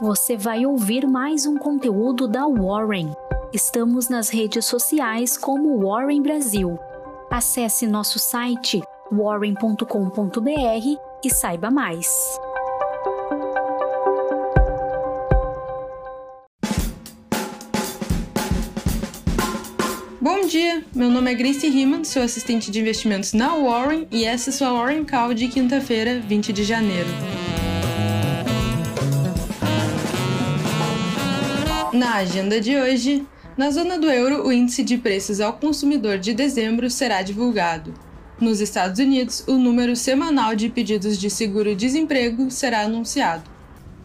você vai ouvir mais um conteúdo da Warren. Estamos nas redes sociais como Warren Brasil. Acesse nosso site warren.com.br e saiba mais. Bom dia, meu nome é Grace Riemann, sou assistente de investimentos na Warren e essa é sua Warren Call de quinta-feira, 20 de janeiro. Na agenda de hoje, na zona do euro, o índice de preços ao consumidor de dezembro será divulgado. Nos Estados Unidos, o número semanal de pedidos de seguro-desemprego será anunciado.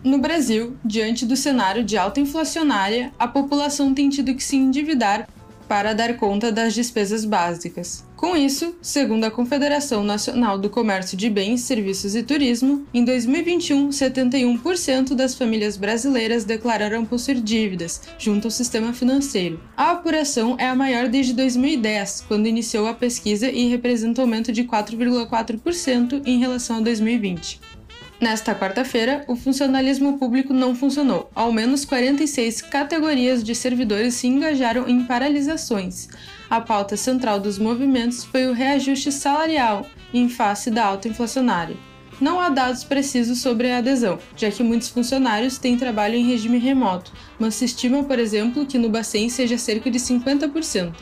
No Brasil, diante do cenário de alta inflacionária, a população tem tido que se endividar para dar conta das despesas básicas. Com isso, segundo a Confederação Nacional do Comércio de Bens, Serviços e Turismo, em 2021, 71% das famílias brasileiras declararam possuir dívidas junto ao sistema financeiro. A apuração é a maior desde 2010, quando iniciou a pesquisa e representa um aumento de 4,4% em relação a 2020. Nesta quarta-feira, o funcionalismo público não funcionou. Ao menos 46 categorias de servidores se engajaram em paralisações. A pauta central dos movimentos foi o reajuste salarial em face da alta inflacionária. Não há dados precisos sobre a adesão, já que muitos funcionários têm trabalho em regime remoto, mas se estima, por exemplo, que no Bacen seja cerca de 50%.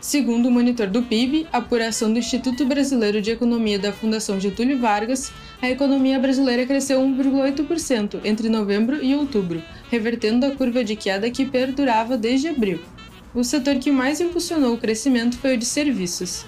Segundo o monitor do PIB, apuração do Instituto Brasileiro de Economia da Fundação Getúlio Vargas, a economia brasileira cresceu 1,8% entre novembro e outubro, revertendo a curva de queda que perdurava desde abril. O setor que mais impulsionou o crescimento foi o de serviços.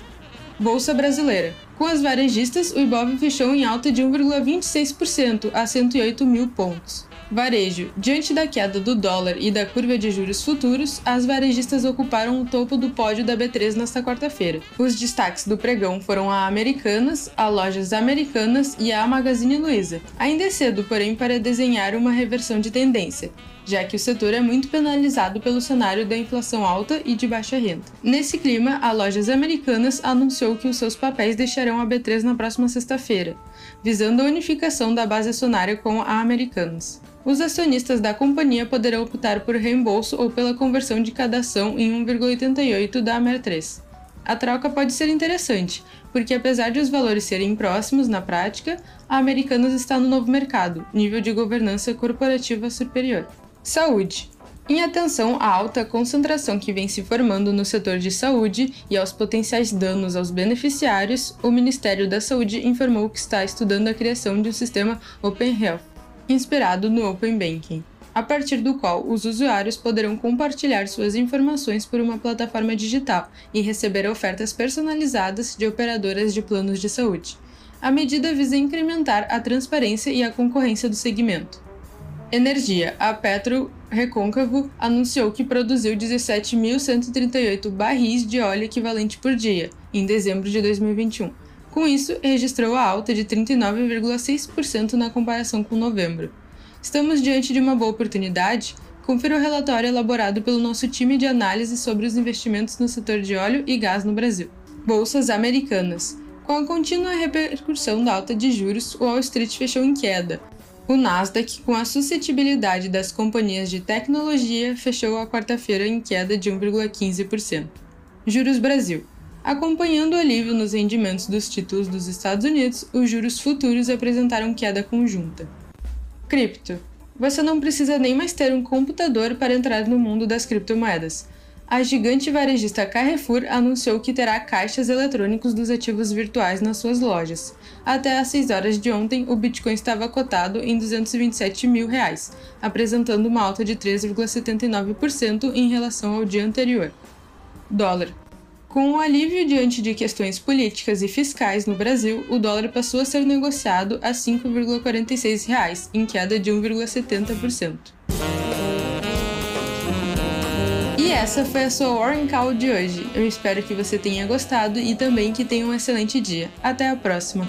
Bolsa Brasileira. Com as varejistas, o Ibov fechou em alta de 1,26% a 108 mil pontos. Varejo. Diante da queda do dólar e da curva de juros futuros, as varejistas ocuparam o topo do pódio da B3 nesta quarta-feira. Os destaques do pregão foram a Americanas, a Lojas Americanas e a Magazine Luiza. Ainda é cedo, porém, para desenhar uma reversão de tendência já que o setor é muito penalizado pelo cenário da inflação alta e de baixa renda. Nesse clima, a Lojas Americanas anunciou que os seus papéis deixarão a B3 na próxima sexta-feira, visando a unificação da base acionária com a Americanas. Os acionistas da companhia poderão optar por reembolso ou pela conversão de cada ação em 1,88 da Amer3. A troca pode ser interessante, porque apesar de os valores serem próximos na prática, a Americanas está no novo mercado, nível de governança corporativa superior. Saúde. Em atenção à alta concentração que vem se formando no setor de saúde e aos potenciais danos aos beneficiários, o Ministério da Saúde informou que está estudando a criação de um sistema Open Health, inspirado no Open Banking, a partir do qual os usuários poderão compartilhar suas informações por uma plataforma digital e receber ofertas personalizadas de operadoras de planos de saúde. A medida visa incrementar a transparência e a concorrência do segmento. Energia. A Petro Recôncavo anunciou que produziu 17.138 barris de óleo equivalente por dia, em dezembro de 2021. Com isso, registrou a alta de 39,6% na comparação com novembro. Estamos diante de uma boa oportunidade? Confira o relatório elaborado pelo nosso time de análise sobre os investimentos no setor de óleo e gás no Brasil. Bolsas americanas. Com a contínua repercussão da alta de juros, o Wall Street fechou em queda, o Nasdaq, com a suscetibilidade das companhias de tecnologia, fechou a quarta-feira em queda de 1,15%. Juros Brasil. Acompanhando o alívio nos rendimentos dos títulos dos Estados Unidos, os juros futuros apresentaram queda conjunta. Cripto. Você não precisa nem mais ter um computador para entrar no mundo das criptomoedas a gigante varejista Carrefour anunciou que terá caixas eletrônicos dos ativos virtuais nas suas lojas. Até às 6 horas de ontem, o Bitcoin estava cotado em 227 mil reais, apresentando uma alta de 3,79% em relação ao dia anterior. Dólar. Com o alívio diante de questões políticas e fiscais no Brasil, o dólar passou a ser negociado a R$ 5,46, em queda de 1,70%. E essa foi a sua Warren Call de hoje. Eu espero que você tenha gostado e também que tenha um excelente dia. Até a próxima!